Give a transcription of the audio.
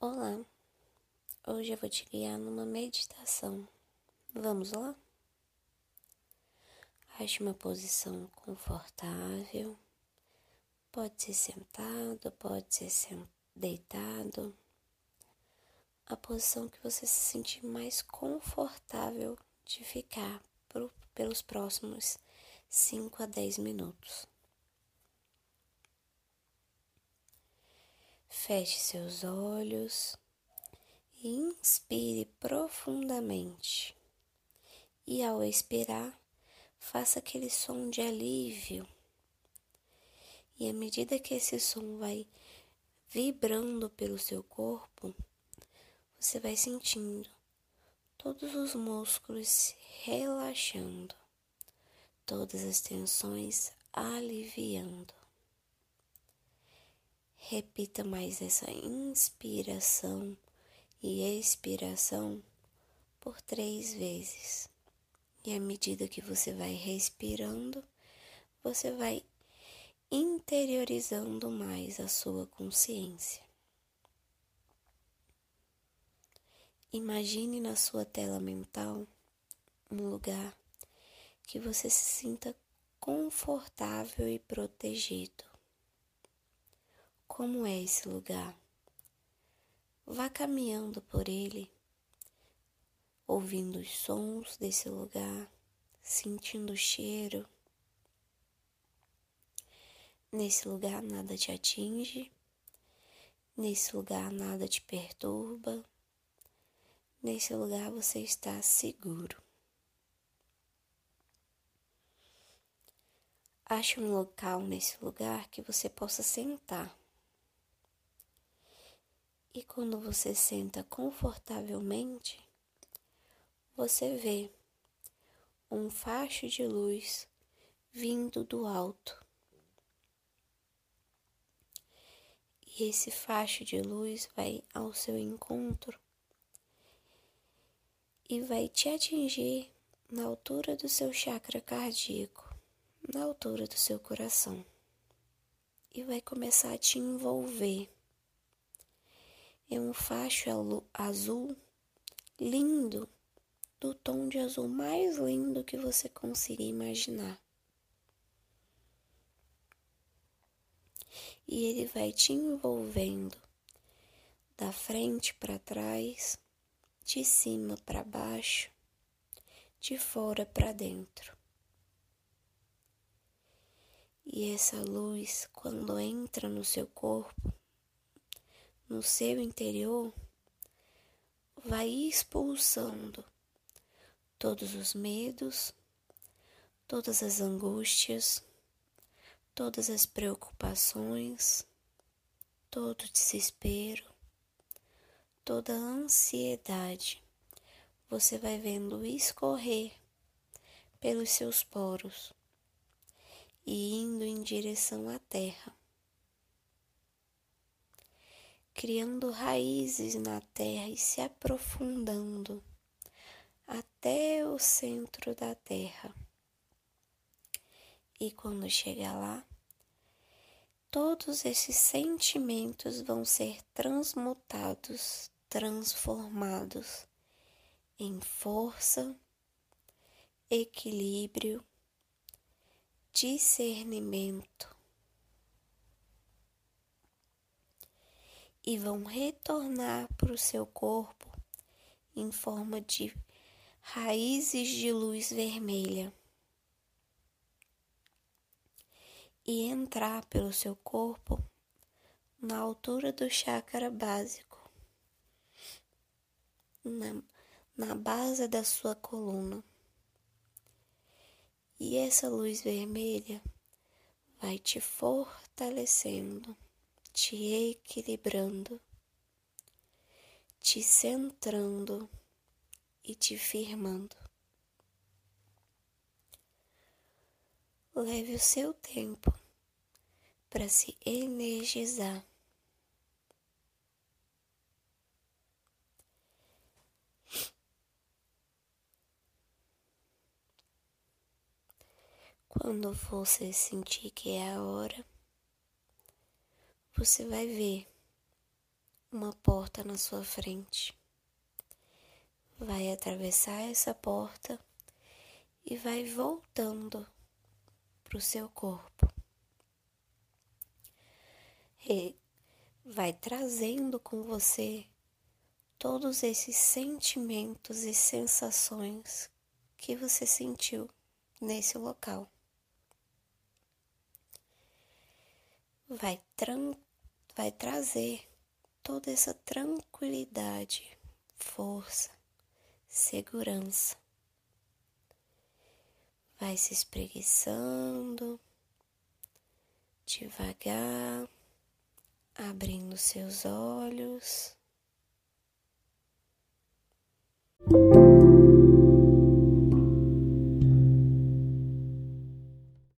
Olá, hoje eu vou te guiar numa meditação. Vamos lá? Ache uma posição confortável. Pode ser sentado, pode ser deitado. A posição que você se sentir mais confortável de ficar pelos próximos 5 a 10 minutos. Feche seus olhos e inspire profundamente. E ao expirar, faça aquele som de alívio. E à medida que esse som vai vibrando pelo seu corpo, você vai sentindo todos os músculos relaxando, todas as tensões aliviando. Repita mais essa inspiração e expiração por três vezes. E à medida que você vai respirando, você vai interiorizando mais a sua consciência. Imagine na sua tela mental um lugar que você se sinta confortável e protegido. Como é esse lugar? Vá caminhando por ele, ouvindo os sons desse lugar, sentindo o cheiro. Nesse lugar nada te atinge, nesse lugar nada te perturba, nesse lugar você está seguro. Ache um local nesse lugar que você possa sentar e quando você senta confortavelmente, você vê um facho de luz vindo do alto. E esse facho de luz vai ao seu encontro e vai te atingir na altura do seu chakra cardíaco, na altura do seu coração, e vai começar a te envolver é um facho azul lindo, do tom de azul mais lindo que você consiga imaginar. E ele vai te envolvendo da frente para trás, de cima para baixo, de fora para dentro. E essa luz, quando entra no seu corpo, no seu interior vai expulsando todos os medos, todas as angústias, todas as preocupações, todo o desespero, toda a ansiedade. Você vai vendo escorrer pelos seus poros e indo em direção à terra criando raízes na terra e se aprofundando até o centro da terra. E quando chegar lá, todos esses sentimentos vão ser transmutados, transformados em força, equilíbrio, discernimento, e vão retornar para o seu corpo em forma de raízes de luz vermelha e entrar pelo seu corpo na altura do chakra básico, na, na base da sua coluna. E essa luz vermelha vai te fortalecendo te equilibrando, te centrando e te firmando. Leve o seu tempo para se energizar. Quando você sentir que é a hora, você vai ver uma porta na sua frente. Vai atravessar essa porta e vai voltando para o seu corpo. E vai trazendo com você todos esses sentimentos e sensações que você sentiu nesse local. Vai, vai trazer toda essa tranquilidade, força, segurança vai se espreguiçando devagar, abrindo seus olhos.